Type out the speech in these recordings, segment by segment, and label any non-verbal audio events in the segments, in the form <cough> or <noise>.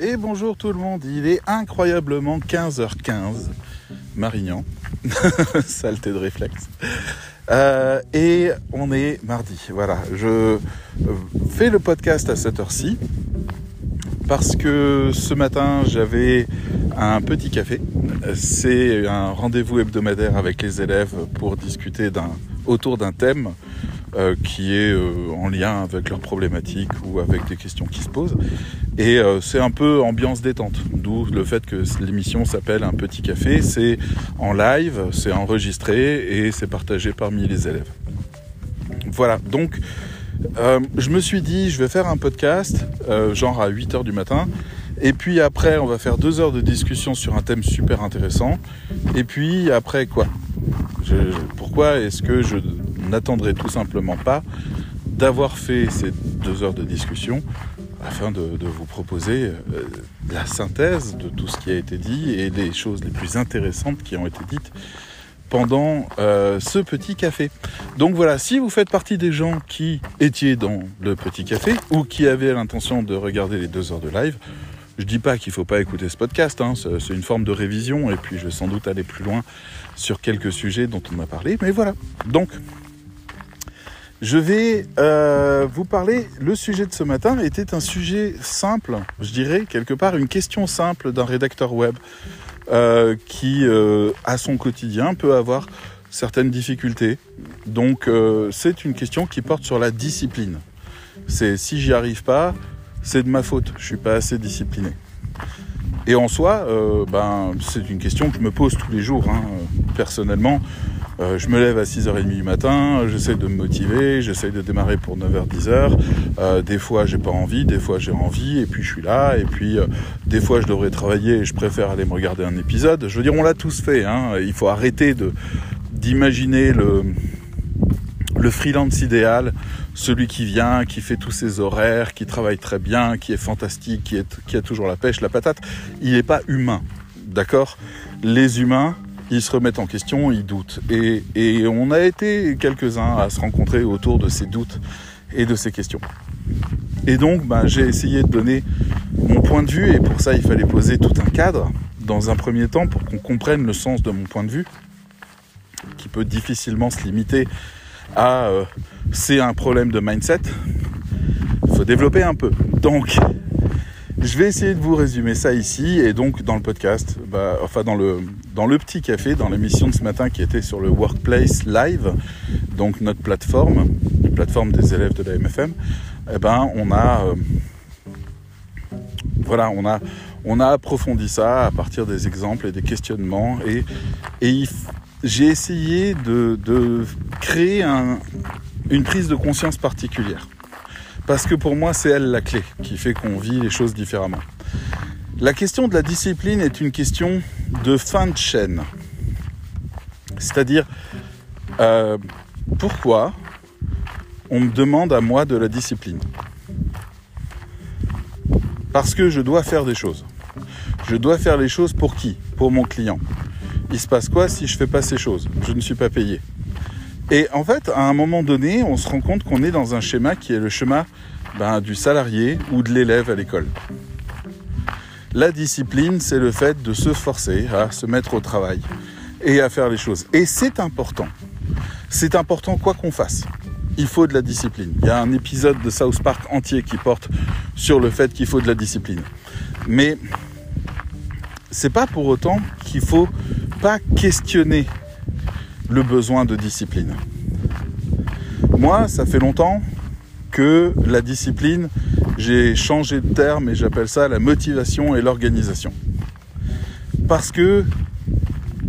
Et bonjour tout le monde, il est incroyablement 15h15, Marignan, <laughs> saleté de réflexe. Euh, et on est mardi, voilà, je fais le podcast à cette heure-ci parce que ce matin j'avais un petit café. C'est un rendez-vous hebdomadaire avec les élèves pour discuter autour d'un thème euh, qui est euh, en lien avec leurs problématiques ou avec des questions qui se posent. Et euh, c'est un peu ambiance détente, d'où le fait que l'émission s'appelle Un petit café. C'est en live, c'est enregistré et c'est partagé parmi les élèves. Voilà, donc je me suis dit, je vais faire un podcast, genre à 8h du matin. Et puis après, on va faire deux heures de discussion sur un thème super intéressant. Et puis après quoi? Pourquoi est-ce que je n'attendrai tout simplement pas d'avoir fait ces deux heures de discussion afin de, vous proposer euh, la synthèse de tout ce qui a été dit et les choses les plus intéressantes qui ont été dites pendant euh, ce petit café. Donc voilà, si vous faites partie des gens qui étiez dans le petit café ou qui avaient l'intention de regarder les deux heures de live, je dis pas qu'il faut pas écouter ce podcast, hein, c'est une forme de révision et puis je vais sans doute aller plus loin sur quelques sujets dont on a parlé, mais voilà. Donc je vais euh, vous parler, le sujet de ce matin était un sujet simple, je dirais, quelque part une question simple d'un rédacteur web euh, qui, euh, à son quotidien, peut avoir certaines difficultés. Donc c'est une question qui porte sur la discipline. C'est si j'y arrive pas, c'est de ma faute, je suis pas assez discipliné. Et en soi, ben, c'est une question que je me pose tous les jours, hein, personnellement. Euh, je me lève à 6h30 du matin, j'essaie de me motiver, j'essaie de démarrer pour 9h, 10h. Euh, des fois, j'ai pas envie, des fois, j'ai envie, et puis je suis là. Et puis, euh, des fois, je devrais travailler et je préfère aller me regarder un épisode. Je veux dire, on l'a tous fait. Hein. Il faut arrêter d'imaginer le le freelance idéal, celui qui vient, qui fait tous ses horaires, qui travaille très bien, qui est fantastique, qui, est, qui a toujours la pêche, la patate. Il n'est pas humain, d'accord? Les humains, ils se remettent en question, ils doutent. Et, on a été quelques-uns à se rencontrer autour de ces doutes et de ces questions. Et donc, ben, j'ai essayé de donner mon point de vue, et pour ça, il fallait poser tout un cadre, dans un premier temps, pour qu'on comprenne le sens de mon point de vue, qui peut difficilement se limiter à euh, c'est un problème de mindset. Il faut développer un peu. Donc, je vais essayer de vous résumer ça ici et donc dans le podcast, bah, enfin dans le, dans le petit café, dans l'émission de ce matin qui était sur le Workplace Live, donc notre plateforme, la plateforme des élèves de la MFM, eh ben on a, euh, voilà, on a, on a approfondi ça à partir des exemples et des questionnements et, et j'ai essayé de, créer un, une prise de conscience particulière parce que pour moi c'est elle la clé qui fait qu'on vit les choses différemment. La question de la discipline est une question de fin de chaîne. C'est-à-dire, euh, pourquoi on me demande à moi de la discipline? Parce que je dois faire des choses. Je dois faire les choses pour qui? Pour mon client. Il se passe quoi si je fais pas ces choses? Je ne suis pas payé. Et en fait, à un moment donné, on se rend compte qu'on est dans un schéma qui est le schéma ben, du salarié ou de l'élève à l'école. La discipline, c'est le fait de se forcer à se mettre au travail et à faire les choses. Et c'est important. C'est important quoi qu'on fasse. Il faut de la discipline. Il y a un épisode de South Park entier qui porte sur le fait qu'il faut de la discipline. Mais c'est pas pour autant qu'il faut pas questionner le besoin de discipline. Moi, ça fait longtemps que la discipline, j'ai changé de terme et j'appelle ça la motivation et l'organisation. Parce que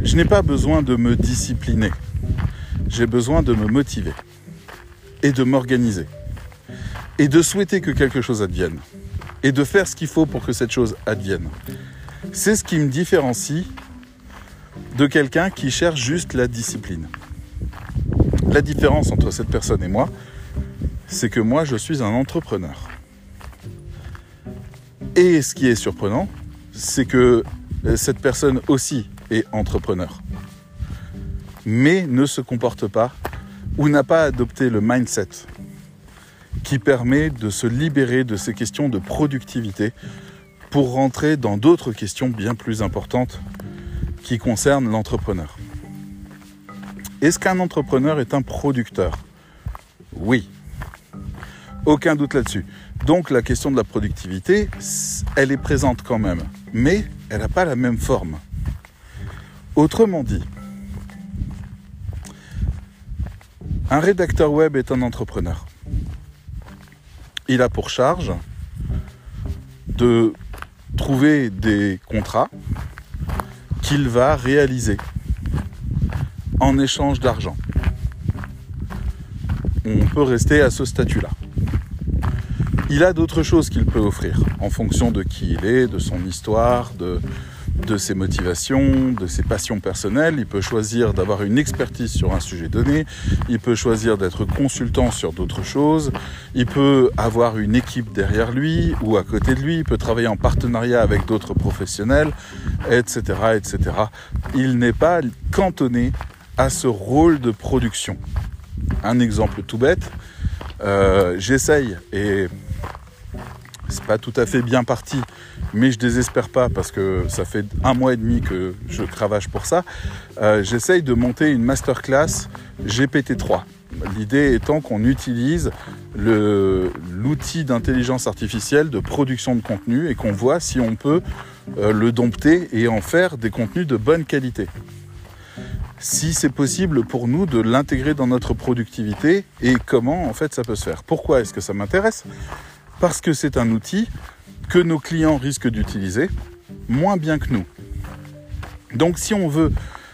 je n'ai pas besoin de me discipliner. J'ai besoin de me motiver et de m'organiser et de souhaiter que quelque chose advienne et de faire ce qu'il faut pour que cette chose advienne. C'est ce qui me différencie de quelqu'un qui cherche juste la discipline. La différence entre cette personne et moi, c'est que moi, je suis un entrepreneur. Et ce qui est surprenant, c'est que cette personne aussi est entrepreneur, mais ne se comporte pas ou n'a pas adopté le mindset qui permet de se libérer de ces questions de productivité pour rentrer dans d'autres questions bien plus importantes qui concernent l'entrepreneur. Est-ce qu'un entrepreneur est un producteur? Oui. Aucun doute là-dessus. Donc la question de la productivité, elle est présente quand même, mais elle n'a pas la même forme. Autrement dit, un rédacteur web est un entrepreneur. Il a pour charge de trouver des contrats qu'il va réaliser en échange d'argent. On peut rester à ce statut-là. Il a d'autres choses qu'il peut offrir en fonction de qui il est, de son histoire, de, de ses motivations, de ses passions personnelles. Il peut choisir d'avoir une expertise sur un sujet donné. Il peut choisir d'être consultant sur d'autres choses. Il peut avoir une équipe derrière lui ou à côté de lui. Il peut travailler en partenariat avec d'autres professionnels, etc., etc. Il n'est pas cantonné à ce rôle de production. Un exemple tout bête. Euh, j'essaye et c'est pas tout à fait bien parti, mais je désespère pas parce que ça fait un mois et demi que je cravache pour ça. Euh, j'essaye de monter une masterclass GPT-3. L'idée étant qu'on utilise l'outil d'intelligence artificielle de production de contenu et qu'on voit si on peut euh, le dompter et en faire des contenus de bonne qualité. Si c'est possible pour nous de l'intégrer dans notre productivité et comment en fait ça peut se faire. Pourquoi est-ce que ça m'intéresse? Parce que c'est un outil que nos clients risquent d'utiliser moins bien que nous. Donc si on veut,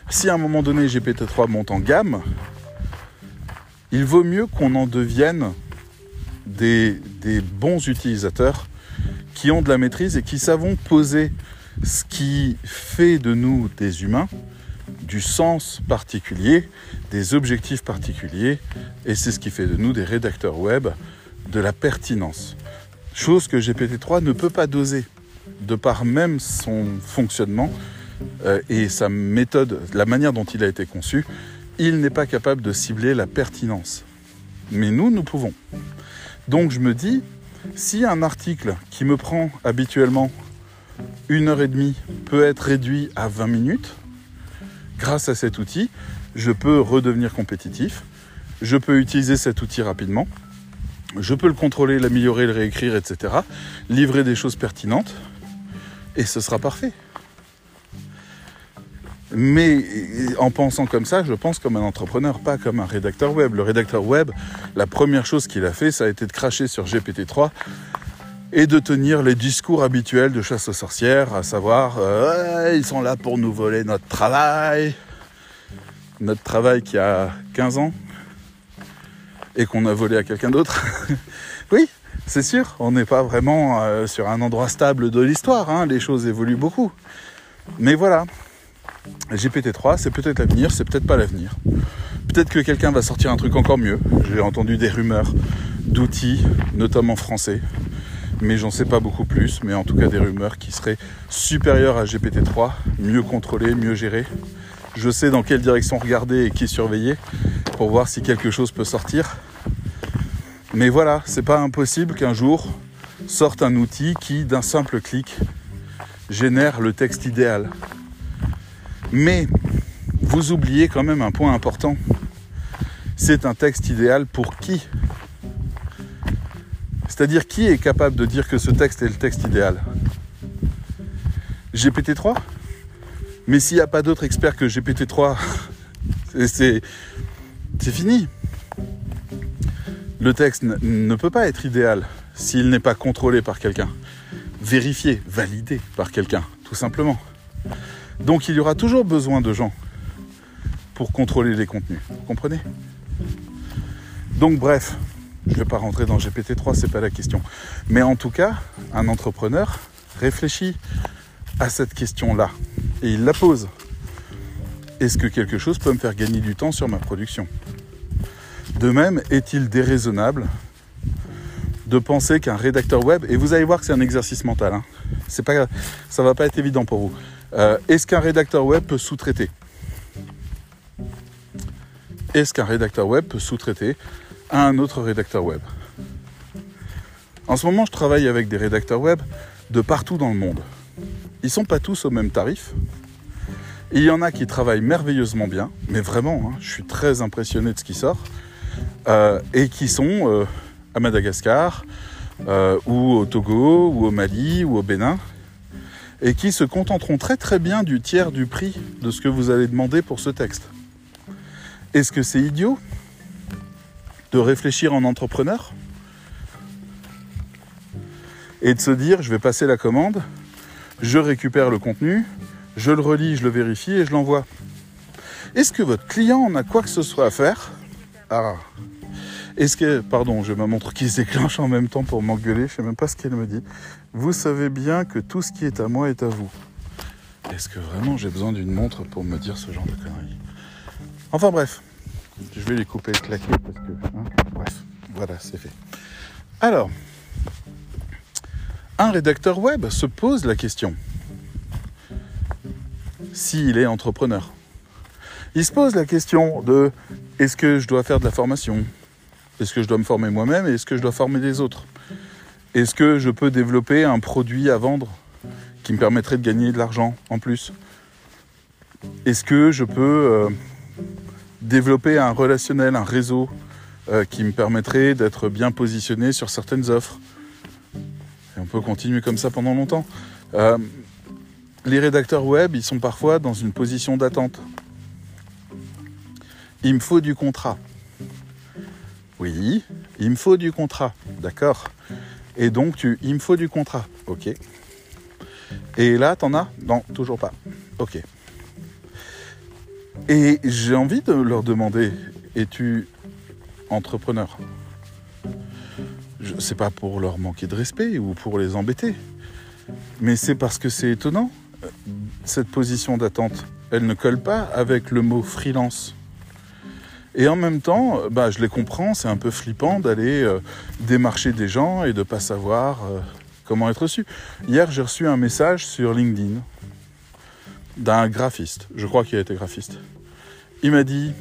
si à un moment donné GPT-3 monte en gamme, il vaut mieux qu'on en devienne des, bons utilisateurs qui ont de la maîtrise et qui savent poser ce qui fait de nous des humains, du sens particulier, des objectifs particuliers, et c'est ce qui fait de nous des rédacteurs web, de la pertinence. Chose que GPT-3 ne peut pas doser, de par même son fonctionnement euh, et sa méthode, la manière dont il a été conçu, il n'est pas capable de cibler la pertinence. Mais nous, nous pouvons. Donc je me dis, si un article qui me prend habituellement une heure et demie peut être réduit à 20 minutes, grâce à cet outil, je peux redevenir compétitif, je peux utiliser cet outil rapidement, je peux le contrôler, l'améliorer, le réécrire, etc. Livrer des choses pertinentes. Et ce sera parfait. Mais en pensant comme ça, je pense comme un entrepreneur, pas comme un rédacteur web. Le rédacteur web, la première chose qu'il a fait, ça a été de cracher sur GPT-3 et de tenir les discours habituels de chasse aux sorcières, à savoir, euh, ils sont là pour nous voler notre travail. Notre travail qui a 15 ans, et qu'on a volé à quelqu'un d'autre. <laughs> oui, c'est sûr, on n'est pas vraiment euh, sur un endroit stable de l'histoire, hein. les choses évoluent beaucoup. Mais voilà, GPT-3, c'est peut-être l'avenir, c'est peut-être pas l'avenir. Peut-être que quelqu'un va sortir un truc encore mieux. J'ai entendu des rumeurs d'outils, notamment français, mais j'en sais pas beaucoup plus, mais en tout cas des rumeurs qui seraient supérieures à GPT-3, mieux contrôlées, mieux gérées. Je sais dans quelle direction regarder et qui surveiller pour voir si quelque chose peut sortir. Mais voilà, c'est pas impossible qu'un jour sorte un outil qui, d'un simple clic, génère le texte idéal. Mais vous oubliez quand même un point important. C'est un texte idéal pour qui? C'est-à-dire qui est capable de dire que ce texte est le texte idéal? GPT-3 Mais s'il n'y a pas d'autre expert que GPT-3, c'est fini. Le texte ne peut pas être idéal s'il n'est pas contrôlé par quelqu'un, vérifié, validé par quelqu'un, tout simplement. Donc il y aura toujours besoin de gens pour contrôler les contenus. Vous comprenez? Donc bref, je ne vais pas rentrer dans GPT-3, c'est pas la question. Mais en tout cas, un entrepreneur réfléchit à cette question-là et il la pose. Est-ce que quelque chose peut me faire gagner du temps sur ma production? De même, est-il déraisonnable de penser qu'un rédacteur web, et vous allez voir que c'est un exercice mental, hein, c'est pas, ça va pas être évident pour vous. Euh, est-ce qu'un rédacteur web peut sous-traiter? Est-ce qu'un rédacteur web peut sous-traiter à un autre rédacteur web? En ce moment, je travaille avec des rédacteurs web de partout dans le monde. Ils sont pas tous au même tarif. Il y en a qui travaillent merveilleusement bien, mais vraiment, hein, je suis très impressionné de ce qui sort, euh, et qui sont euh, à Madagascar, euh, ou au Togo, ou au Mali, ou au Bénin, et qui se contenteront très très bien du tiers du prix de ce que vous allez demander pour ce texte. Est-ce que c'est idiot de réfléchir en entrepreneur et de se dire je vais passer la commande, je récupère le contenu, je le relis, je le vérifie et je l'envoie. Est-ce que votre client en a quoi que ce soit à faire? Ah. Est-ce que, pardon, j'ai ma montre qui se déclenche en même temps pour m'engueuler, je sais même pas ce qu'elle me dit. Vous savez bien que tout ce qui est à moi est à vous. Est-ce que vraiment j'ai besoin d'une montre pour me dire ce genre de conneries? Enfin bref, je vais les couper et claquer parce que, hein, bref, voilà, c'est fait. Alors, un rédacteur web se pose la question. S'il est entrepreneur. Il se pose la question de est-ce que je dois faire de la formation? Est-ce que je dois me former moi-même et est-ce que je dois former des autres? Est-ce que je peux développer un produit à vendre qui me permettrait de gagner de l'argent en plus? Est-ce que je peux euh, développer un relationnel, un réseau euh, qui me permettrait d'être bien positionné sur certaines offres? On peut continuer comme ça pendant longtemps. Euh, les rédacteurs web, ils sont parfois dans une position d'attente. Il me faut du contrat. Oui, il me faut du contrat, d'accord. Et donc, tu, il me faut du contrat, ok. Et là, t'en as? Non, toujours pas. Ok. Et j'ai envie de leur demander, es-tu entrepreneur? C'est pas pour leur manquer de respect ou pour les embêter, mais c'est parce que c'est étonnant cette position d'attente, elle ne colle pas avec le mot freelance. Et en même temps, bah, je les comprends, c'est un peu flippant d'aller euh, démarcher des gens et de ne pas savoir euh, comment être reçu. Hier, j'ai reçu un message sur LinkedIn d'un graphiste, je crois qu'il a été graphiste. Il m'a dit,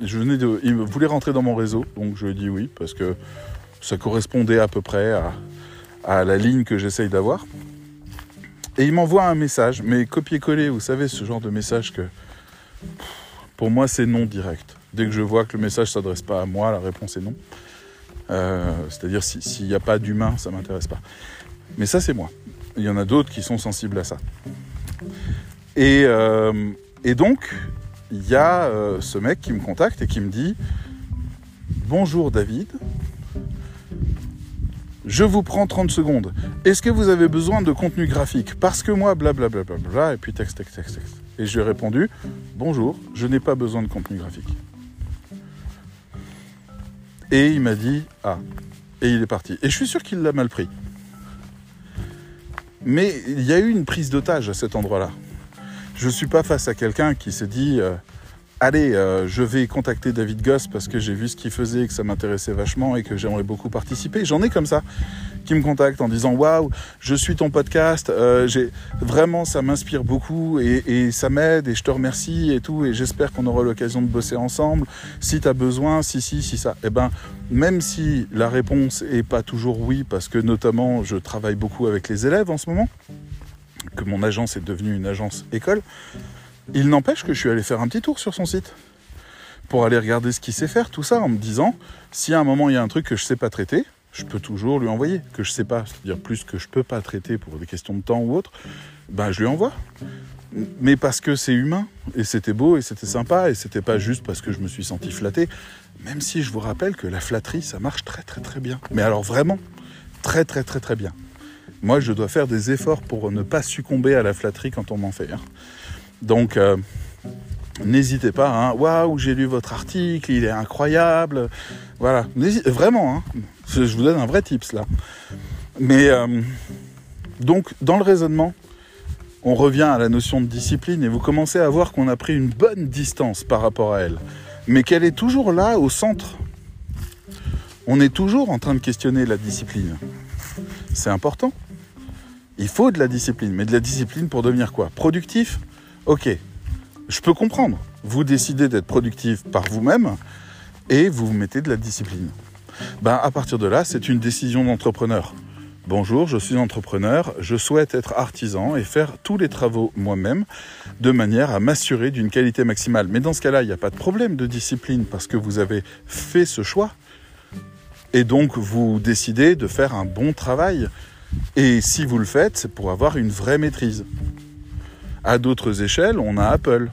je venais de, il voulait rentrer dans mon réseau, donc je lui ai dit oui, parce que ça correspondait à peu près à, la ligne que j'essaye d'avoir. Et il m'envoie un message, mais copier-coller, vous savez, ce genre de message que pour moi c'est non direct. Dès que je vois que le message ne s'adresse pas à moi, la réponse est non. Euh, c'est-à-dire s'il n'y a pas d'humain, ça ne m'intéresse pas. Mais ça c'est moi. Il y en a d'autres qui sont sensibles à ça. Et, euh, et donc, il y a euh, ce mec qui me contacte et qui me dit Bonjour David, je vous prends 30 secondes. Est-ce que vous avez besoin de contenu graphique Parce que moi, blablabla, bla, bla, bla, et puis texte, texte, texte, texte. Et je lui ai répondu, bonjour, je n'ai pas besoin de contenu graphique. Et il m'a dit, ah, et il est parti. Et je suis sûr qu'il l'a mal pris. Mais il y a eu une prise d'otage à cet endroit-là. Je ne suis pas face à quelqu'un qui s'est dit, euh, allez, euh, je vais contacter David Goss parce que j'ai vu ce qu'il faisait et que ça m'intéressait vachement et que j'aimerais beaucoup participer. J'en ai comme ça qui me contactent en disant waouh, je suis ton podcast, euh, vraiment ça m'inspire beaucoup et, ça m'aide et je te remercie et tout et j'espère qu'on aura l'occasion de bosser ensemble. Si tu as besoin, si si si ça, eh ben même si la réponse est pas toujours oui parce que notamment je travaille beaucoup avec les élèves en ce moment, que mon agence est devenue une agence école. Il n'empêche que je suis allé faire un petit tour sur son site pour aller regarder ce qu'il sait faire, tout ça, en me disant, si à un moment il y a un truc que je ne sais pas traiter, je peux toujours lui envoyer, que je ne sais pas, c'est-à-dire plus que je ne peux pas traiter pour des questions de temps ou autre, ben je lui envoie. Mais parce que c'est humain, et c'était beau, et c'était sympa, et c'était pas juste parce que je me suis senti flatté, même si je vous rappelle que la flatterie, ça marche très très très bien. Mais alors vraiment, très très très très bien. Moi, je dois faire des efforts pour ne pas succomber à la flatterie quand on m'en fait. Hein. Donc, euh, n'hésitez pas. Hein. Waouh, j'ai lu votre article, il est incroyable. Voilà, vraiment. Hein. Je vous donne un vrai tips là. Mais euh, donc, dans le raisonnement, on revient à la notion de discipline et vous commencez à voir qu'on a pris une bonne distance par rapport à elle, mais qu'elle est toujours là au centre. On est toujours en train de questionner la discipline. C'est important. Il faut de la discipline, mais de la discipline pour devenir quoi? Productif? Ok, je peux comprendre. Vous décidez d'être productif par vous-même et vous vous mettez de la discipline. Ben, à partir de là, c'est une décision d'entrepreneur. Bonjour, je suis entrepreneur, je souhaite être artisan et faire tous les travaux moi-même de manière à m'assurer d'une qualité maximale. Mais dans ce cas-là, il n'y a pas de problème de discipline parce que vous avez fait ce choix. Et donc vous décidez de faire un bon travail. Et si vous le faites, c'est pour avoir une vraie maîtrise. À d'autres échelles, on a Apple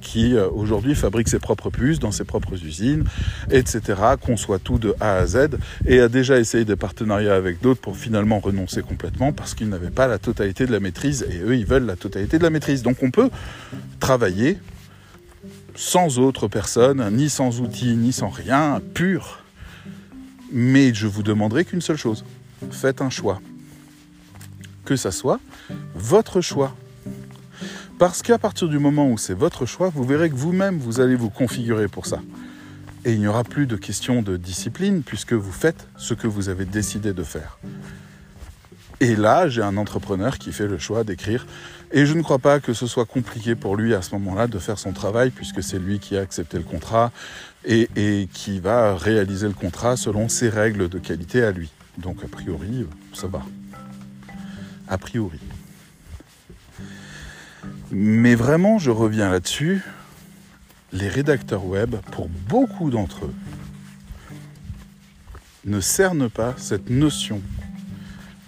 qui euh, aujourd'hui fabrique ses propres puces dans ses propres usines, etc., conçoit tout de A à Z, et a déjà essayé des partenariats avec d'autres pour finalement renoncer complètement parce qu'ils n'avaient pas la totalité de la maîtrise, et eux, ils veulent la totalité de la maîtrise. Donc on peut travailler sans autre personne, ni sans outils, ni sans rien, pur. Mais je vous demanderai qu'une seule chose. Faites un choix. Que ça soit votre choix. Parce qu'à partir du moment où c'est votre choix, vous verrez que vous-même, vous allez vous configurer pour ça. Et il n'y aura plus de question de discipline puisque vous faites ce que vous avez décidé de faire. Et là, j'ai un entrepreneur qui fait le choix d'écrire. Et je ne crois pas que ce soit compliqué pour lui à ce moment-là de faire son travail, puisque c'est lui qui a accepté le contrat et, qui va réaliser le contrat selon ses règles de qualité à lui. Donc, a priori, ça va. A priori. Mais vraiment, je reviens là-dessus, les rédacteurs web, pour beaucoup d'entre eux, ne cernent pas cette notion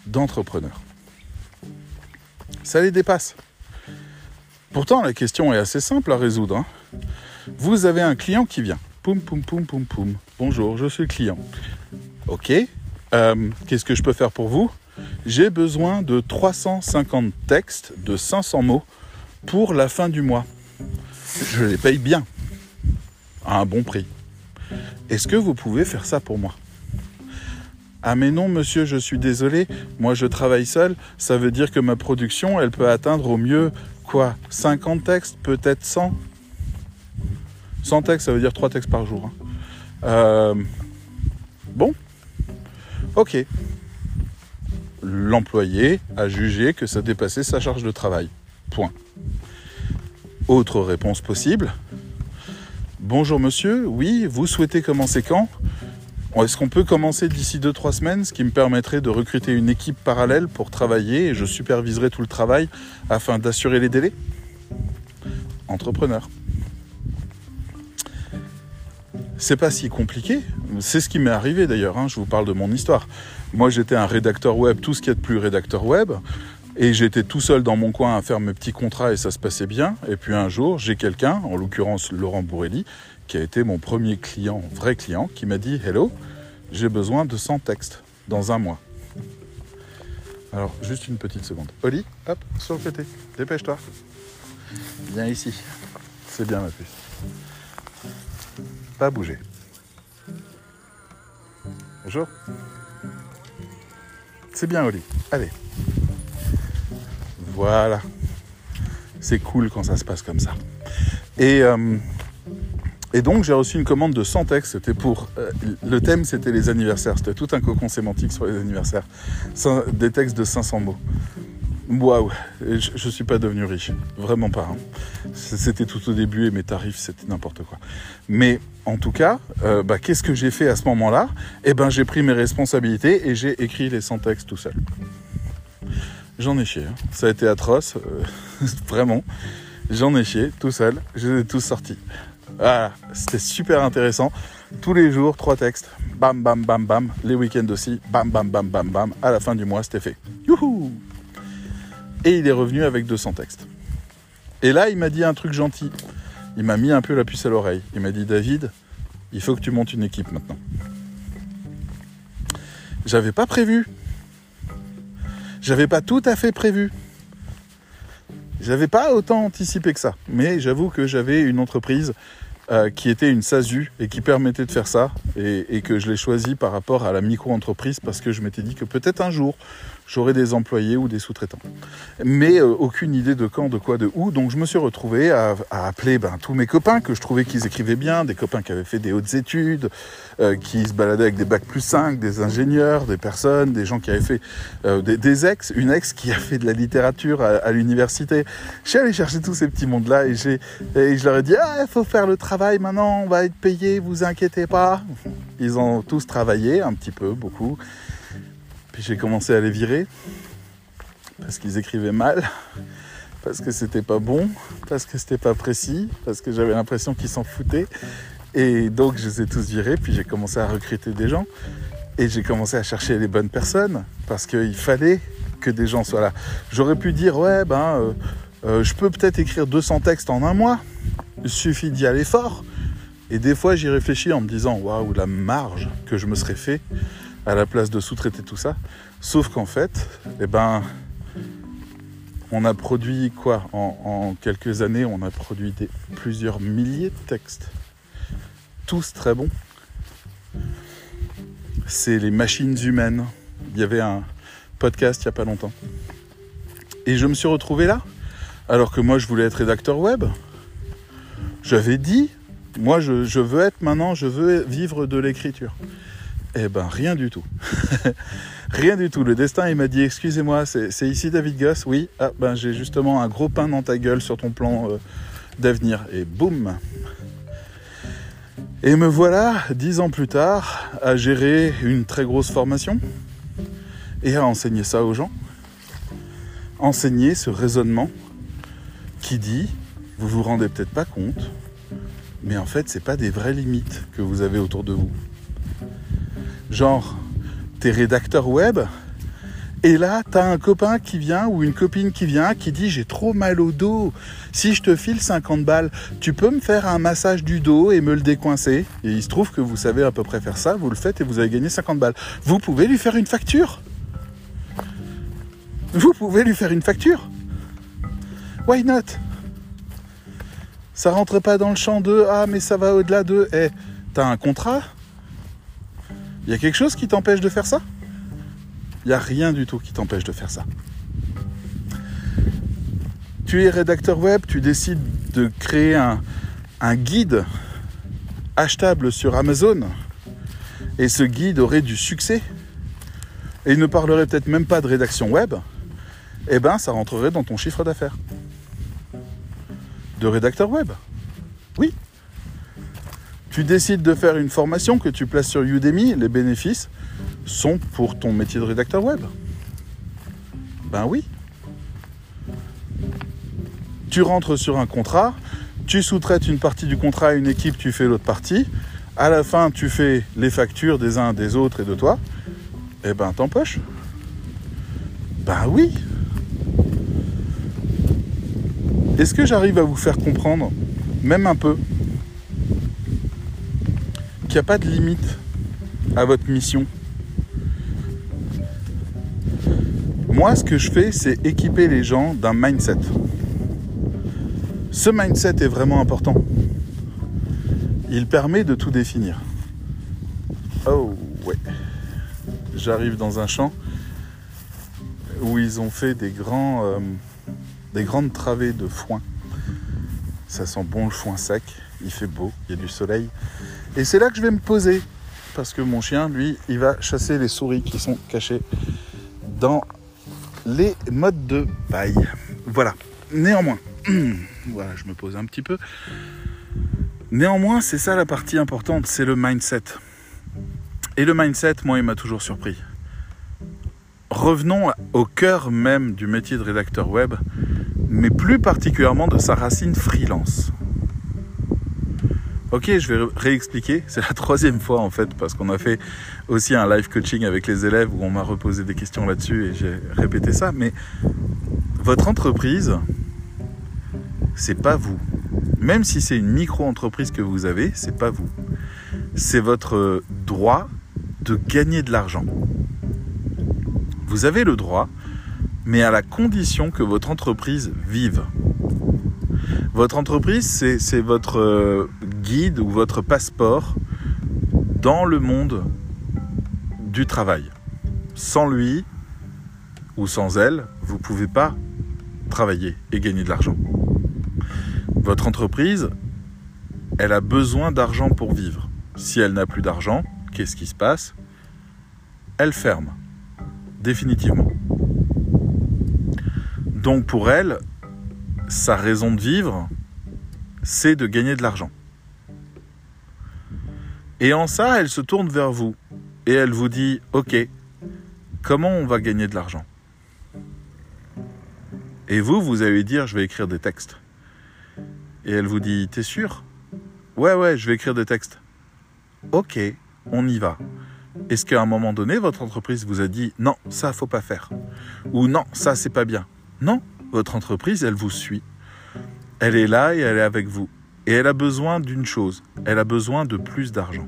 d'entrepreneur. Ça les dépasse. Pourtant, la question est assez simple à résoudre. Hein. Vous avez un client qui vient. Poum, poum, poum, poum, poum. Bonjour, je suis le client. Ok. Euh, Qu'est-ce que je peux faire pour vous? J'ai besoin de 350 textes de 500 mots pour la fin du mois. Je les paye bien, à un bon prix. Est-ce que vous pouvez faire ça pour moi? Ah mais non monsieur, je suis désolé, moi je travaille seul, ça veut dire que ma production, elle peut atteindre au mieux quoi 50 textes, peut-être 100 100 textes, ça veut dire 3 textes par jour. Hein. Euh, bon, ok. L'employé a jugé que ça dépassait sa charge de travail. Point. Autre réponse possible. Bonjour monsieur, oui, vous souhaitez commencer quand? Est-ce qu'on peut commencer d'ici 2-3 semaines, ce qui me permettrait de recruter une équipe parallèle pour travailler et je superviserai tout le travail afin d'assurer les délais? Entrepreneur. C'est pas si compliqué, c'est ce qui m'est arrivé d'ailleurs, hein. je vous parle de mon histoire. Moi j'étais un rédacteur web, tout ce qui est de plus rédacteur web. Et j'étais tout seul dans mon coin à faire mes petits contrats et ça se passait bien. Et puis un jour, j'ai quelqu'un, en l'occurrence Laurent Bourrelli, qui a été mon premier client, vrai client, qui m'a dit Hello, j'ai besoin de 100 textes dans un mois. Alors, juste une petite seconde. Oli, hop, sur le côté, dépêche-toi. Viens ici. C'est bien, ma puce. Pas bouger. Bonjour. C'est bien, Oli. Allez. Voilà. C'est cool quand ça se passe comme ça. Et, euh, donc j'ai reçu une commande de 100 textes. C'était pour euh, le thème, c'était les anniversaires. C'était tout un cocon sémantique sur les anniversaires. Des textes de 500 mots. Waouh, je, ne suis pas devenu riche, vraiment pas. Hein. C'était tout au début et mes tarifs c'était n'importe quoi. Mais en tout cas, euh, bah, qu'est-ce que j'ai fait à ce moment-là? Eh ben j'ai pris mes responsabilités et j'ai écrit les 100 textes tout seul. J'en ai chié. Hein. Ça a été atroce. Euh, <laughs> vraiment. J'en ai chié tout seul. Je les ai tous sortis. Voilà. C'était super intéressant. Tous les jours, trois textes. Bam, bam, bam, bam. Les week-ends aussi. Bam, bam, bam, bam, bam. À la fin du mois, c'était fait. Youhou Et il est revenu avec 200 textes. Et là, il m'a dit un truc gentil. Il m'a mis un peu la puce à l'oreille. Il m'a dit David, il faut que tu montes une équipe maintenant. J'avais pas prévu. J'avais pas tout à fait prévu. J'avais pas autant anticipé que ça. Mais j'avoue que j'avais une entreprise euh, qui était une SASU et qui permettait de faire ça et, que je l'ai choisi par rapport à la micro-entreprise parce que je m'étais dit que peut-être un jour j'aurais des employés ou des sous-traitants. Mais euh, aucune idée de quand, de quoi, de où. Donc je me suis retrouvé à, appeler ben, tous mes copains que je trouvais qu'ils écrivaient bien, des copains qui avaient fait des hautes études, euh, qui se baladaient avec des bacs plus 5, des ingénieurs, des personnes, des gens qui avaient fait des, ex, une ex qui a fait de la littérature à, l'université. Je suis allé chercher tous ces petits mondes-là et, et je leur ai dit, ah, il faut faire le travail maintenant, on va être payé, vous inquiétez pas. Ils ont tous travaillé, un petit peu, beaucoup. Puis j'ai commencé à les virer parce qu'ils écrivaient mal, parce que c'était pas bon, parce que c'était pas précis, parce que j'avais l'impression qu'ils s'en foutaient. Et donc je les ai tous virés, puis j'ai commencé à recruter des gens. Et j'ai commencé à chercher les bonnes personnes, parce qu'il fallait que des gens soient là. J'aurais pu dire, ouais, ben, euh, euh, je peux peut-être écrire 200 textes en un mois. Il suffit d'y aller fort. Et des fois, j'y réfléchis en me disant, waouh, la marge que je me serais fait à la place de sous-traiter tout ça. Sauf qu'en fait, eh ben, on a produit quoi? En, quelques années, on a produit plusieurs milliers de textes. Tous très bons. C'est les machines humaines. Il y avait un podcast il n'y a pas longtemps. Et je me suis retrouvé là, alors que moi je voulais être rédacteur web. J'avais dit, moi je, veux être maintenant, je veux vivre de l'écriture. Eh ben rien du tout. <laughs> rien du tout. Le destin il m'a dit excusez-moi, c'est ici David Goss. Oui, ah ben j'ai justement un gros pain dans ta gueule sur ton plan euh, d'avenir. Et boum. Et me voilà, dix ans plus tard, à gérer une très grosse formation et à enseigner ça aux gens. Enseigner ce raisonnement qui dit, vous vous rendez peut-être pas compte, mais en fait, c'est pas des vraies limites que vous avez autour de vous. Genre, t'es rédacteur web, et là, t'as un copain qui vient ou une copine qui vient qui dit j'ai trop mal au dos. Si je te file 50 balles, tu peux me faire un massage du dos et me le décoincer. Et il se trouve que vous savez à peu près faire ça, vous le faites et vous avez gagné 50 balles. Vous pouvez lui faire une facture Vous pouvez lui faire une facture Why not? Ça rentre pas dans le champ de ah mais ça va au-delà de. Eh, t'as un contrat? Il y a quelque chose qui t'empêche de faire ça? Il n'y a rien du tout qui t'empêche de faire ça. Tu es rédacteur web, tu décides de créer un, guide achetable sur Amazon. Et ce guide aurait du succès. Et il ne parlerait peut-être même pas de rédaction web, eh ben ça rentrerait dans ton chiffre d'affaires. De rédacteur web. Oui, tu décides de faire une formation que tu places sur Udemy, les bénéfices sont pour ton métier de rédacteur web. Ben oui. Tu rentres sur un contrat, tu sous-traites une partie du contrat à une équipe, tu fais l'autre partie. À la fin, tu fais les factures des uns, des autres et de toi. Eh ben, t'empoches. Ben oui. Est-ce que j'arrive à vous faire comprendre, même un peu, qu'il n'y a pas de limite à votre mission? Moi, ce que je fais, c'est équiper les gens d'un mindset. Ce mindset est vraiment important. Il permet de tout définir. Oh ouais. J'arrive dans un champ où ils ont fait des, grands, euh, des grandes travées de foin. Ça sent bon le foin sec, il fait beau, il y a du soleil. Et c'est là que je vais me poser. Parce que mon chien, lui, il va chasser les souris qui sont cachées dans les modes de paille. Voilà. Néanmoins, <clears throat> voilà, je me pose un petit peu. Néanmoins, c'est ça la partie importante, c'est le mindset. Et le mindset, moi, il m'a toujours surpris. Revenons au cœur même du métier de rédacteur web, mais plus particulièrement de sa racine freelance. Ok, je vais réexpliquer. <laughs> C'est la troisième fois en fait, parce qu'on a fait aussi un live coaching avec les élèves où on m'a reposé des questions là-dessus et j'ai répété ça. Mais votre entreprise, c'est pas vous. Même si c'est une micro-entreprise que vous avez, c'est pas vous. C'est votre droit de gagner de l'argent. Vous avez le droit, mais à la condition que votre entreprise vive. Votre entreprise, c'est votre euh, guide ou votre passeport dans le monde du travail. Sans lui ou sans elle, vous ne pouvez pas travailler et gagner de l'argent. Votre entreprise, elle a besoin d'argent pour vivre. Si elle n'a plus d'argent, qu'est-ce qui se passe? Elle ferme, définitivement. Donc pour elle, sa raison de vivre, c'est de gagner de l'argent. Et en ça, elle se tourne vers vous et elle vous dit, ok, comment on va gagner de l'argent? Et vous, vous allez dire, je vais écrire des textes. Et elle vous dit, t'es sûr Ouais, ouais, je vais écrire des textes. Ok, on y va. Est-ce qu'à un moment donné, votre entreprise vous a dit, non, ça, faut pas faire Ou non, ça, c'est pas bien Non, votre entreprise, elle vous suit. Elle est là et elle est avec vous. Et elle a besoin d'une chose, elle a besoin de plus d'argent.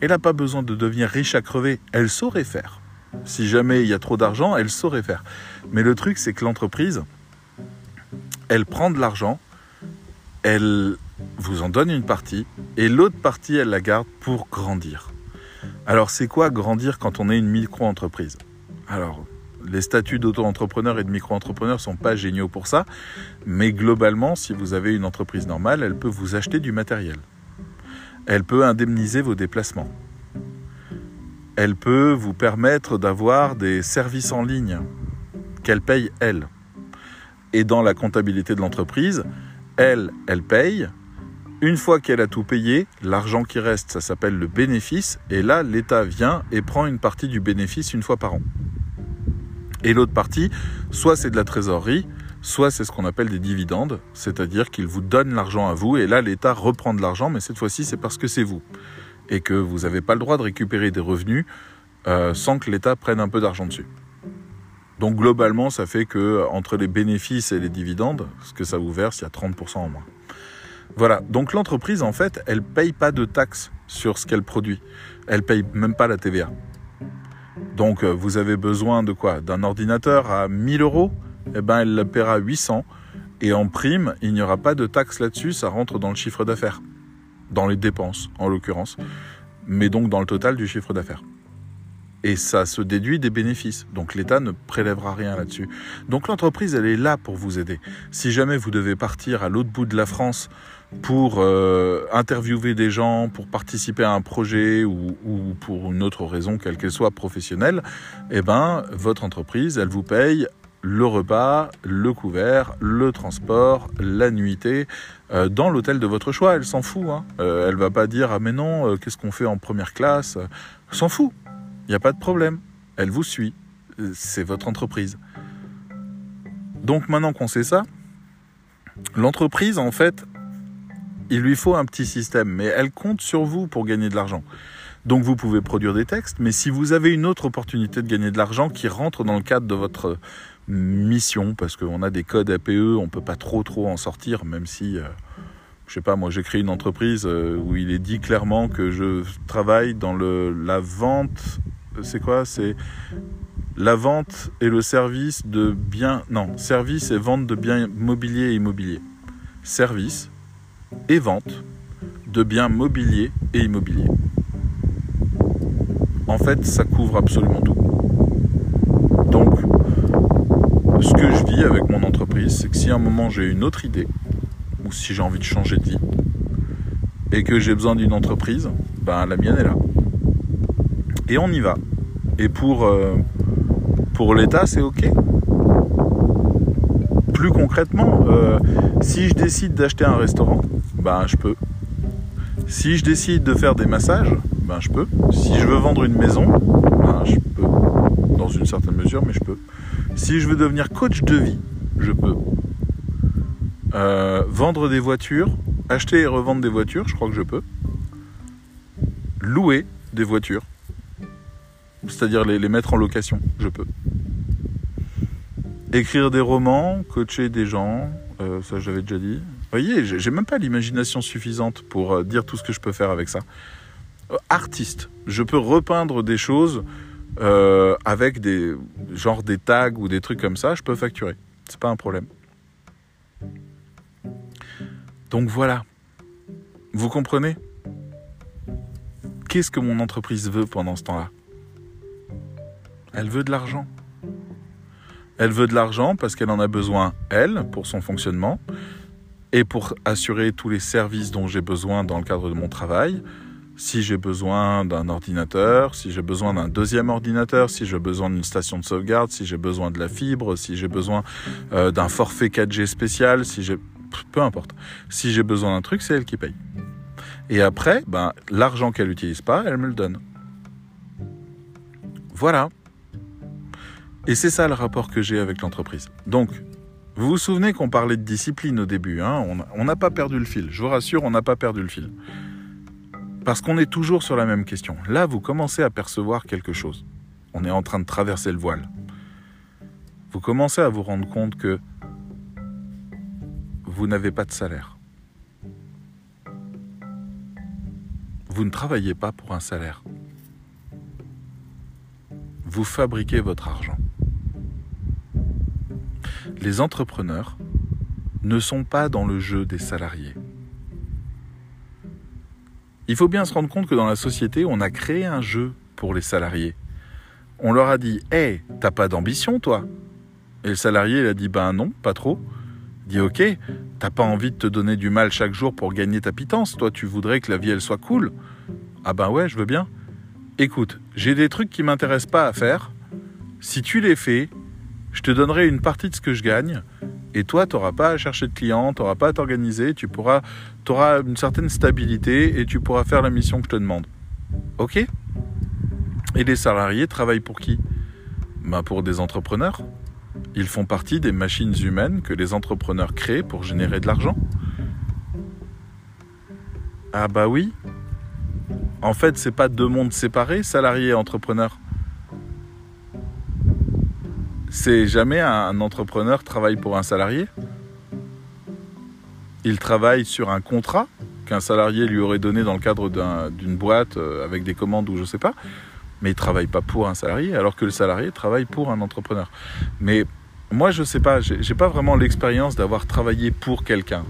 Elle n'a pas besoin de devenir riche à crever, elle saurait faire. Si jamais il y a trop d'argent, elle saurait faire. Mais le truc, c'est que l'entreprise, elle prend de l'argent, elle vous en donne une partie, et l'autre partie, elle la garde pour grandir. Alors c'est quoi grandir quand on est une micro-entreprise? Alors, les statuts d'auto-entrepreneur et de micro-entrepreneur sont pas géniaux pour ça, mais globalement, si vous avez une entreprise normale, elle peut vous acheter du matériel. Elle peut indemniser vos déplacements. Elle peut vous permettre d'avoir des services en ligne qu'elle paye elle. Et dans la comptabilité de l'entreprise, elle, elle paye. Une fois qu'elle a tout payé, l'argent qui reste, ça s'appelle le bénéfice. Et là, l'État vient et prend une partie du bénéfice une fois par an. Et l'autre partie, soit c'est de la trésorerie, soit c'est ce qu'on appelle des dividendes, c'est-à-dire qu'il vous donne l'argent à vous, et là l'État reprend de l'argent, mais cette fois-ci c'est parce que c'est vous, et que vous n'avez pas le droit de récupérer des revenus euh, sans que l'État prenne un peu d'argent dessus. Donc globalement, ça fait que entre les bénéfices et les dividendes, ce que ça vous verse, il y a 30% en moins. Voilà, donc l'entreprise en fait, elle paye pas de taxes sur ce qu'elle produit. Elle paye même pas la TVA. Donc euh, vous avez besoin de quoi? D'un ordinateur à 1000 euros? Eh ben elle la paiera 800. Et en prime, il n'y aura pas de taxe là-dessus, ça rentre dans le chiffre d'affaires. Dans les dépenses, en l'occurrence. Mais donc dans le total du chiffre d'affaires. Et ça se déduit des bénéfices. Donc l'État ne prélèvera rien là-dessus. Donc l'entreprise, elle est là pour vous aider. Si jamais vous devez partir à l'autre bout de la France pour euh, interviewer des gens, pour participer à un projet ou, ou pour une autre raison, quelle qu'elle soit professionnelle, eh ben, votre entreprise, elle vous paye le repas, le couvert, le transport, la nuitée euh, dans l'hôtel de votre choix. Elle s'en fout. Hein. Euh, elle va pas dire ah mais non, euh, qu'est-ce qu'on fait en première classe? S'en fout. Il n'y a pas de problème. Elle vous suit. C'est votre entreprise. Donc maintenant qu'on sait ça, l'entreprise en fait, il lui faut un petit système, mais elle compte sur vous pour gagner de l'argent. Donc vous pouvez produire des textes, mais si vous avez une autre opportunité de gagner de l'argent qui rentre dans le cadre de votre mission, parce qu'on a des codes APE, on peut pas trop trop en sortir, même si, euh, je sais pas, moi j'ai créé une entreprise euh, où il est dit clairement que je travaille dans le, la vente, c'est quoi? C'est la vente et le service de biens, non, service et vente de biens mobiliers et immobiliers. Service et vente de biens mobiliers et immobiliers. En fait, ça couvre absolument tout. Donc, ce que je vis avec mon entreprise, c'est que si à un moment j'ai une autre idée, ou si j'ai envie de changer de vie, et que j'ai besoin d'une entreprise, ben la mienne est là. Et on y va. Et pour, euh, l'État, c'est OK. Plus concrètement, euh, si je décide d'acheter un restaurant, ben je peux. Si je décide de faire des massages, ben je peux. Si je veux vendre une maison, ben je peux. Dans une certaine mesure, mais je peux. Si je veux devenir coach de vie, je peux. Euh, vendre des voitures, acheter et revendre des voitures, je crois que je peux. Louer des voitures, c'est-à-dire les, mettre en location, je peux. Écrire des romans, coacher des gens, euh, ça j'avais déjà dit. Voyez, j'ai même pas l'imagination suffisante pour euh, dire tout ce que je peux faire avec ça. Euh, artiste, je peux repeindre des choses euh, avec des genre des tags ou des trucs comme ça, je peux facturer. C'est pas un problème. Donc voilà. Vous comprenez? Qu'est-ce que mon entreprise veut pendant ce temps-là? Elle veut de l'argent. Elle veut de l'argent parce qu'elle en a besoin, elle, pour son fonctionnement, et pour assurer tous les services dont j'ai besoin dans le cadre de mon travail. Si j'ai besoin d'un ordinateur, si j'ai besoin d'un deuxième ordinateur, si j'ai besoin d'une station de sauvegarde, si j'ai besoin de la fibre, si j'ai besoin euh, d'un forfait 4G spécial, si j'ai... Peu importe. Si j'ai besoin d'un truc, c'est elle qui paye. Et après, ben, l'argent qu'elle n'utilise pas, elle me le donne. Voilà. Et c'est ça le rapport que j'ai avec l'entreprise. Donc, vous vous souvenez qu'on parlait de discipline au début, hein? On n'a pas perdu le fil. Je vous rassure, on n'a pas perdu le fil. Parce qu'on est toujours sur la même question. Là, vous commencez à percevoir quelque chose. On est en train de traverser le voile. Vous commencez à vous rendre compte que vous n'avez pas de salaire. Vous ne travaillez pas pour un salaire. Vous fabriquez votre argent. Les entrepreneurs ne sont pas dans le jeu des salariés. Il faut bien se rendre compte que dans la société, on a créé un jeu pour les salariés. On leur a dit Hé, hey, t'as pas d'ambition, toi? Et le salarié, il a dit Ben non, pas trop. Il dit Ok, t'as pas envie de te donner du mal chaque jour pour gagner ta pitance. Toi, tu voudrais que la vie, elle soit cool. Ah ben ouais, je veux bien. Écoute, j'ai des trucs qui m'intéressent pas à faire. Si tu les fais, je te donnerai une partie de ce que je gagne. Et toi, tu n'auras pas à chercher de clients, tu n'auras pas à t'organiser, tu pourras, auras une certaine stabilité et tu pourras faire la mission que je te demande. Ok? Et les salariés travaillent pour qui? Ben Pour des entrepreneurs. Ils font partie des machines humaines que les entrepreneurs créent pour générer de l'argent. Ah bah oui. En fait, c'est pas deux mondes séparés, salariés et entrepreneurs c'est jamais un entrepreneur travaille pour un salarié? Il travaille sur un contrat qu'un salarié lui aurait donné dans le cadre d'une boîte euh, avec des commandes ou je sais pas. Mais il travaille pas pour un salarié, alors que le salarié travaille pour un entrepreneur. Mais moi, je sais pas, j'ai pas vraiment l'expérience d'avoir travaillé pour quelqu'un.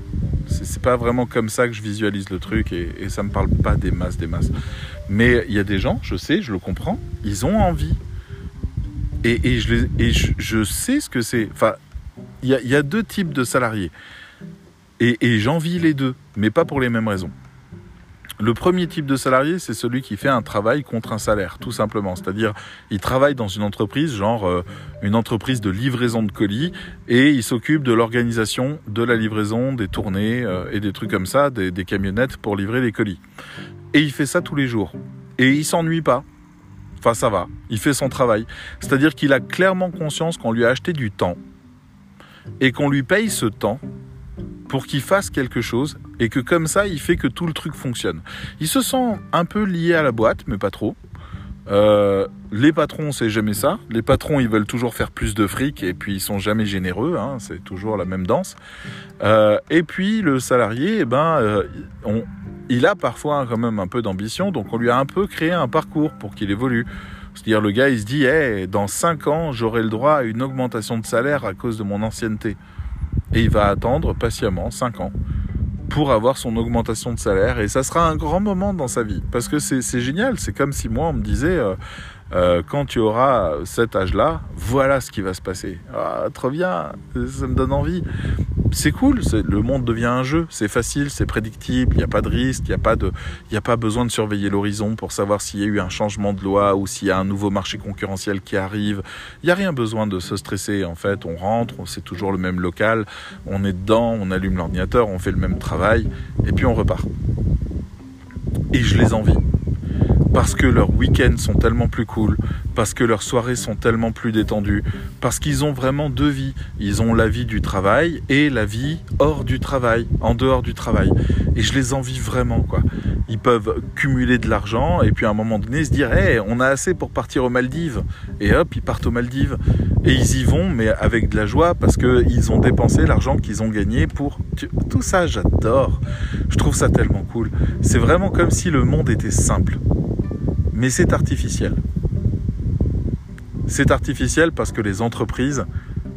C'est pas vraiment comme ça que je visualise le truc et, et ça me parle pas des masses, des masses. Mais il y a des gens, je sais, je le comprends, ils ont envie et, je, sais ce que c'est. Enfin, il y, a deux types de salariés. Et, et j'envie les deux, mais pas pour les mêmes raisons. Le premier type de salarié, c'est celui qui fait un travail contre un salaire, tout simplement. C'est-à-dire, il travaille dans une entreprise, genre euh, une entreprise de livraison de colis, et il s'occupe de l'organisation de la livraison, des tournées euh, et des trucs comme ça, des, des camionnettes pour livrer les colis. Et il fait ça tous les jours. Et il s'ennuie pas. Enfin, ça va. Il fait son travail. C'est-à-dire qu'il a clairement conscience qu'on lui a acheté du temps et qu'on lui paye ce temps pour qu'il fasse quelque chose et que comme ça, il fait que tout le truc fonctionne. Il se sent un peu lié à la boîte, mais pas trop. Euh, les patrons, c'est jamais ça. Les patrons, ils veulent toujours faire plus de fric et puis ils sont jamais généreux. Hein, c'est toujours la même danse. Euh, et puis le salarié, eh ben, euh, il a parfois quand même un peu d'ambition, donc on lui a un peu créé un parcours pour qu'il évolue. C'est-à-dire le gars, il se dit, hey, dans 5 ans, j'aurai le droit à une augmentation de salaire à cause de mon ancienneté. Et il va attendre patiemment 5 ans pour avoir son augmentation de salaire. Et ça sera un grand moment dans sa vie. Parce que c'est génial. C'est comme si moi, on me disait, euh, euh, quand tu auras cet âge-là, voilà ce qui va se passer. Ah, trop bien, ça me donne envie. C'est cool, le monde devient un jeu, c'est facile, c'est prédictible, il n'y a pas de risque, il n'y a, pas a pas besoin de surveiller l'horizon pour savoir s'il y a eu un changement de loi ou s'il y a un nouveau marché concurrentiel qui arrive. Il n'y a rien besoin de se stresser en fait, on rentre, c'est toujours le même local, on est dedans, on allume l'ordinateur, on fait le même travail et puis on repart. Et je les envie parce que leurs week-ends sont tellement plus cool, parce que leurs soirées sont tellement plus détendues, parce qu'ils ont vraiment deux vies. Ils ont la vie du travail et la vie hors du travail, en dehors du travail. Et je les envie vraiment, quoi. Ils peuvent cumuler de l'argent et puis à un moment donné se dire, hé, on a assez pour partir aux Maldives. Et hop, ils partent aux Maldives. Et ils y vont, mais avec de la joie parce qu'ils ont dépensé l'argent qu'ils ont gagné pour... Tout ça, j'adore. Je trouve ça tellement cool. C'est vraiment comme si le monde était simple mais c'est artificiel. C'est artificiel parce que les entreprises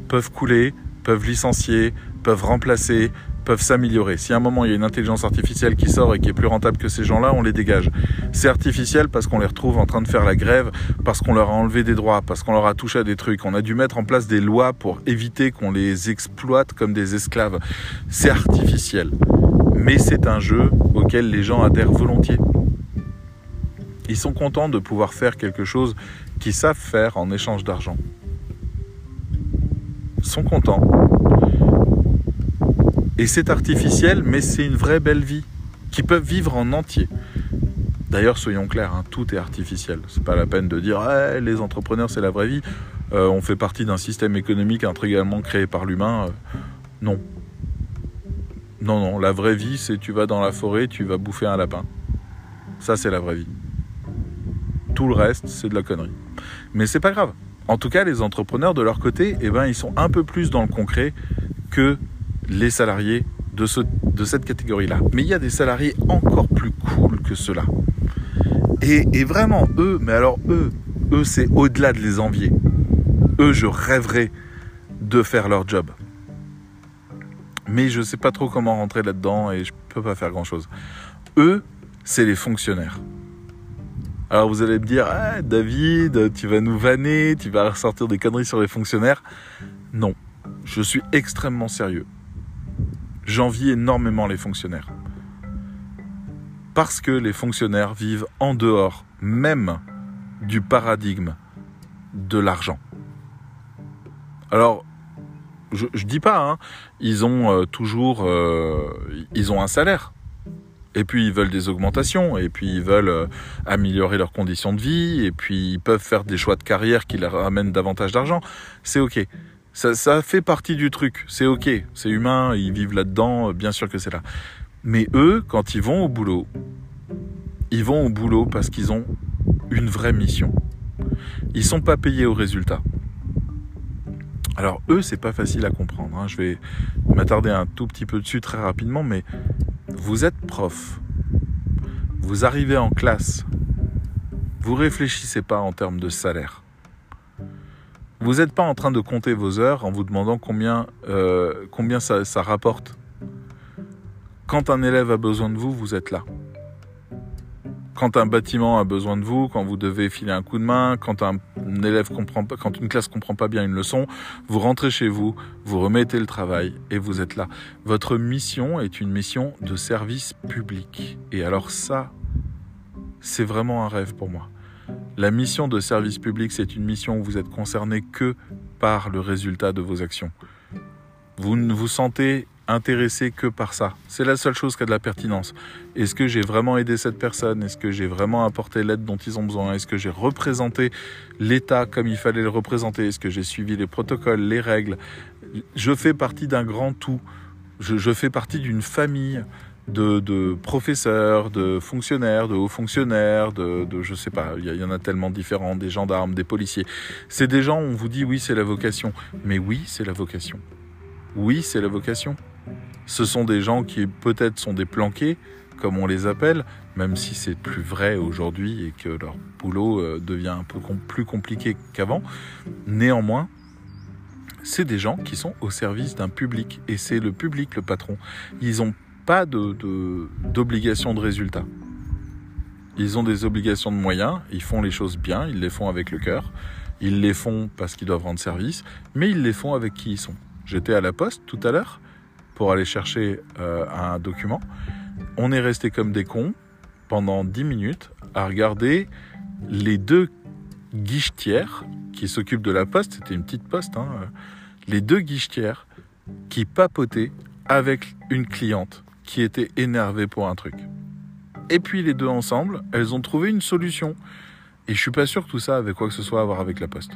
peuvent couler, peuvent licencier, peuvent remplacer, peuvent s'améliorer. Si à un moment il y a une intelligence artificielle qui sort et qui est plus rentable que ces gens-là, on les dégage. C'est artificiel parce qu'on les retrouve en train de faire la grève, parce qu'on leur a enlevé des droits, parce qu'on leur a touché à des trucs. On a dû mettre en place des lois pour éviter qu'on les exploite comme des esclaves. C'est artificiel. Mais c'est un jeu auquel les gens adhèrent volontiers. Ils sont contents de pouvoir faire quelque chose qu'ils savent faire en échange d'argent. Ils sont contents. Et c'est artificiel, mais c'est une vraie belle vie, qu'ils peuvent vivre en entier. D'ailleurs, soyons clairs, hein, tout est artificiel. C'est pas la peine de dire eh, les entrepreneurs, c'est la vraie vie. Euh, on fait partie d'un système économique intégralement créé par l'humain. Euh, non. Non, non, la vraie vie, c'est tu vas dans la forêt, tu vas bouffer un lapin. Ça, c'est la vraie vie. Tout le reste, c'est de la connerie. Mais c'est pas grave. En tout cas, les entrepreneurs, de leur côté, eh ben, ils sont un peu plus dans le concret que les salariés de, ce, de cette catégorie-là. Mais il y a des salariés encore plus cool que ceux-là. Et, et, vraiment, eux, mais alors eux, eux, c'est au-delà de les envier. Eux, je rêverais de faire leur job. Mais je ne sais pas trop comment rentrer là-dedans et je ne peux pas faire grand-chose. Eux, c'est les fonctionnaires. Alors vous allez me dire, ah, David, tu vas nous vanner, tu vas ressortir des conneries sur les fonctionnaires. Non, je suis extrêmement sérieux. J'envie énormément les fonctionnaires. Parce que les fonctionnaires vivent en dehors même du paradigme de l'argent. Alors, je, ne dis pas, hein, ils ont euh, toujours, euh, ils ont un salaire. Et puis ils veulent des augmentations, et puis ils veulent euh, améliorer leurs conditions de vie, et puis ils peuvent faire des choix de carrière qui leur amènent davantage d'argent. C'est ok. Ça, fait partie du truc. C'est ok. C'est humain. Ils vivent là-dedans. Bien sûr que c'est là. Mais eux, quand ils vont au boulot, ils vont au boulot parce qu'ils ont une vraie mission. Ils sont pas payés au résultat. Alors eux, c'est pas facile à comprendre. Hein. Je vais m'attarder un tout petit peu dessus très rapidement, mais vous êtes prof, vous arrivez en classe, vous réfléchissez pas en termes de salaire. Vous n'êtes pas en train de compter vos heures en vous demandant combien, euh, ça rapporte. Quand un élève a besoin de vous, vous êtes là quand un bâtiment a besoin de vous, quand vous devez filer un coup de main, quand un élève comprend pas, quand une classe comprend pas bien une leçon, vous rentrez chez vous, vous remettez le travail et vous êtes là. Votre mission est une mission de service public. Et alors ça, c'est vraiment un rêve pour moi. La mission de service public, c'est une mission où vous êtes concerné que par le résultat de vos actions. Vous ne vous sentez intéressé que par ça. C'est la seule chose qui a de la pertinence. Est-ce que j'ai vraiment aidé cette personne? Est-ce que j'ai vraiment apporté l'aide dont ils ont besoin? Est-ce que j'ai représenté l'État comme il fallait le représenter? Est-ce que j'ai suivi les protocoles, les règles? Je fais partie d'un grand tout. Je, fais partie d'une famille de, professeurs, de fonctionnaires, de hauts fonctionnaires, de, de je sais pas, il y, y, en a tellement différents, des gendarmes, des policiers. C'est des gens, on vous dit oui, c'est la vocation. Mais oui, c'est la vocation. Oui, c'est la vocation. Ce sont des gens qui peut-être sont des planqués, comme on les appelle, même si c'est plus vrai aujourd'hui et que leur boulot euh, devient un peu plus compliqué qu'avant. Néanmoins, c'est des gens qui sont au service d'un public et c'est le public le patron. Ils n'ont pas d'obligation de, de résultat. Ils ont des obligations de moyens, ils font les choses bien, ils les font avec le cœur, ils les font parce qu'ils doivent rendre service, mais ils les font avec qui ils sont. J'étais à la poste tout à l'heure pour aller chercher euh, un document. On est resté comme des cons pendant 10 minutes à regarder les deux guichetières qui s'occupent de la poste, c'était une petite poste, hein, les deux guichetières qui papotaient avec une cliente qui était énervée pour un truc. Et puis les deux ensemble, elles ont trouvé une solution. Et je suis pas sûr que tout ça avait quoi que ce soit à voir avec la poste.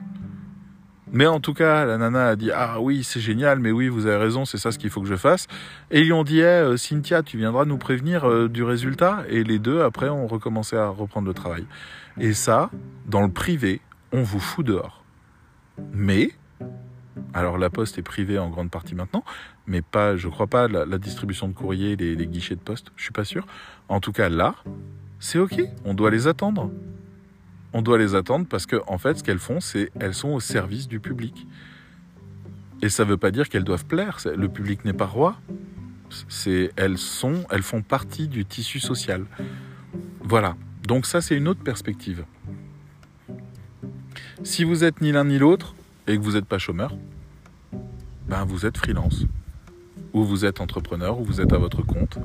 Mais en tout cas, la nana a dit ah oui c'est génial, mais oui vous avez raison, c'est ça ce qu'il faut que je fasse. Et ils ont dit eh, Cynthia, tu viendras nous prévenir euh, du résultat. Et les deux après ont recommencé à reprendre le travail. Et ça, dans le privé, on vous fout dehors. Mais alors la poste est privée en grande partie maintenant, mais pas, je crois pas la, distribution de courrier, les, les guichets de poste, je suis pas sûr. En tout cas là, c'est ok, on doit les attendre on doit les attendre parce que en fait, ce qu'elles font, c'est elles sont au service du public. Et ça ne veut pas dire qu'elles doivent plaire. Le public n'est pas roi. C'est elles sont, elles font partie du tissu social. Voilà. Donc ça, c'est une autre perspective. Si vous êtes ni l'un ni l'autre et que vous n'êtes pas chômeur, ben vous êtes freelance, ou vous êtes entrepreneur, ou vous êtes à votre compte,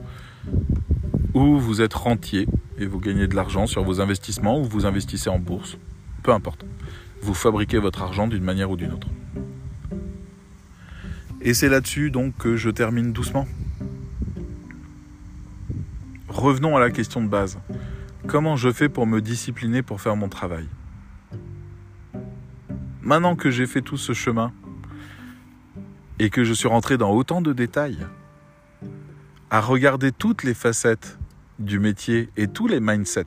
ou vous êtes rentier et vous gagnez de l'argent sur vos investissements ou vous investissez en bourse. Peu importe. Vous fabriquez votre argent d'une manière ou d'une autre. Et c'est là-dessus donc que je termine doucement. Revenons à la question de base. Comment je fais pour me discipliner pour faire mon travail? Maintenant que j'ai fait tout ce chemin et que je suis rentré dans autant de détails, à regarder toutes les facettes du métier et tous les mindsets,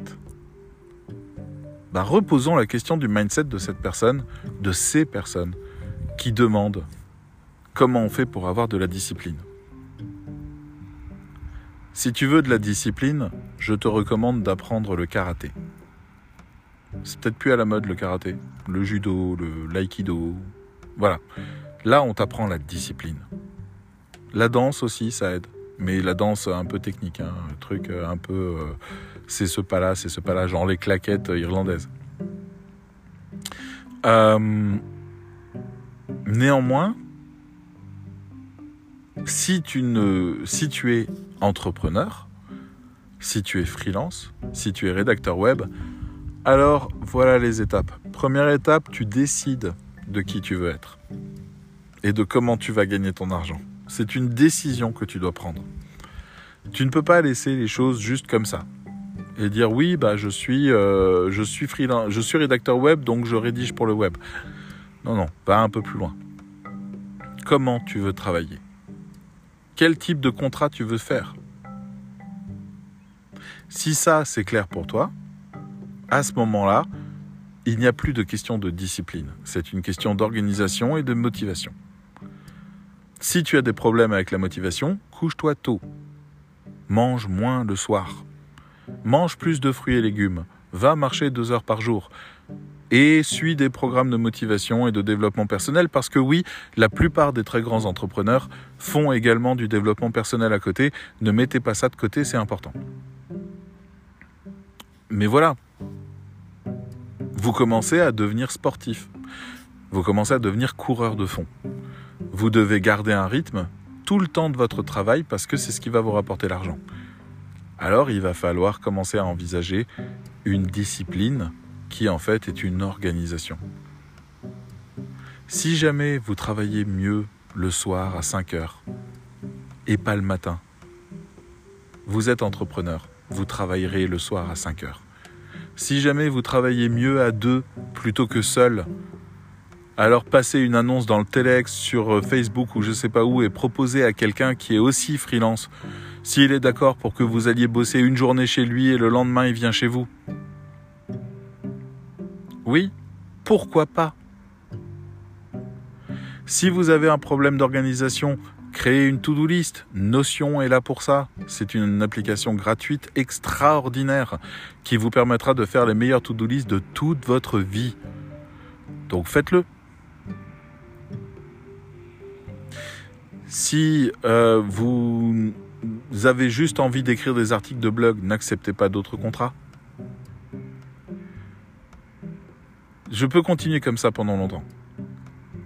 bah reposons la question du mindset de cette personne, de ces personnes qui demandent comment on fait pour avoir de la discipline. Si tu veux de la discipline, je te recommande d'apprendre le karaté. C'est peut-être plus à la mode le karaté, le judo, le l'aïkido. Voilà. Là, on t'apprend la discipline. La danse aussi, ça aide. Mais la danse un peu technique, hein, un truc euh, un peu. Euh, c'est ce pas-là, c'est ce pas-là, genre les claquettes irlandaises. Euh, néanmoins, si tu, ne, si tu es entrepreneur, si tu es freelance, si tu es rédacteur web, alors voilà les étapes. Première étape, tu décides de qui tu veux être et de comment tu vas gagner ton argent. C'est une décision que tu dois prendre. Tu ne peux pas laisser les choses juste comme ça et dire oui, bah je suis, euh, je suis freelance, je suis rédacteur web, donc je rédige pour le web. Non, non, va un peu plus loin. Comment tu veux travailler? Quel type de contrat tu veux faire? Si ça, c'est clair pour toi, à ce moment-là, il n'y a plus de question de discipline. C'est une question d'organisation et de motivation. Si tu as des problèmes avec la motivation, couche-toi tôt. Mange moins le soir. Mange plus de fruits et légumes. Va marcher deux heures par jour et suit des programmes de motivation et de développement personnel parce que oui, la plupart des très grands entrepreneurs font également du développement personnel à côté. Ne mettez pas ça de côté, c'est important. Mais voilà, vous commencez à devenir sportif. Vous commencez à devenir coureur de fond. Vous devez garder un rythme tout le temps de votre travail parce que c'est ce qui va vous rapporter l'argent. Alors il va falloir commencer à envisager une discipline qui en fait est une organisation. Si jamais vous travaillez mieux le soir à 5 heures et pas le matin, vous êtes entrepreneur, vous travaillerez le soir à 5 heures. Si jamais vous travaillez mieux à deux plutôt que seul, alors passez une annonce dans le Telex, sur Facebook ou je sais pas où et proposez à quelqu'un qui est aussi freelance s'il est d'accord pour que vous alliez bosser une journée chez lui et le lendemain il vient chez vous. Oui, pourquoi pas? Si vous avez un problème d'organisation, créez une to-do list. Notion est là pour ça. C'est une application gratuite extraordinaire qui vous permettra de faire les meilleures to-do list de toute votre vie. Donc faites-le. Si euh, vous avez juste envie d'écrire des articles de blog, n'acceptez pas d'autres contrats. Je peux continuer comme ça pendant longtemps.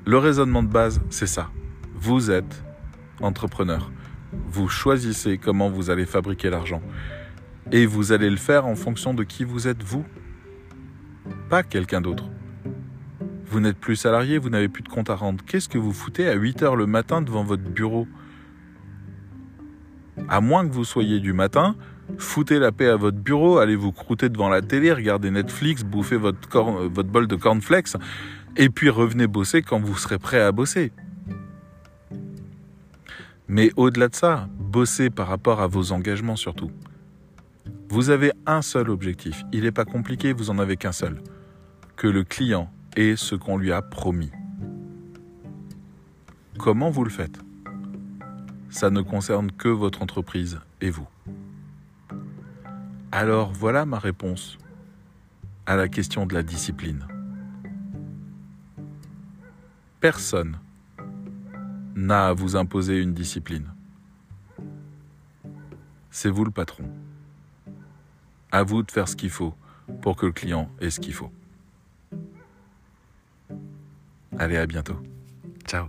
Le raisonnement de base, c'est ça. Vous êtes entrepreneur. Vous choisissez comment vous allez fabriquer l'argent. Et vous allez le faire en fonction de qui vous êtes vous. Pas quelqu'un d'autre. Vous n'êtes plus salarié, vous n'avez plus de compte à rendre. Qu'est-ce que vous foutez à 8 heures le matin devant votre bureau? À moins que vous soyez du matin, foutez la paix à votre bureau, allez vous croûter devant la télé, regardez Netflix, bouffez votre, euh, votre bol de cornflakes, et puis revenez bosser quand vous serez prêt à bosser. Mais au-delà de ça, bossez par rapport à vos engagements surtout. Vous avez un seul objectif, il n'est pas compliqué, vous en avez qu'un seul. Que le client ait ce qu'on lui a promis. Comment vous le faites? Ça ne concerne que votre entreprise et vous. Alors voilà ma réponse à la question de la discipline. Personne n'a à vous imposer une discipline. C'est vous le patron. À vous de faire ce qu'il faut pour que le client ait ce qu'il faut. Allez, à bientôt. Ciao.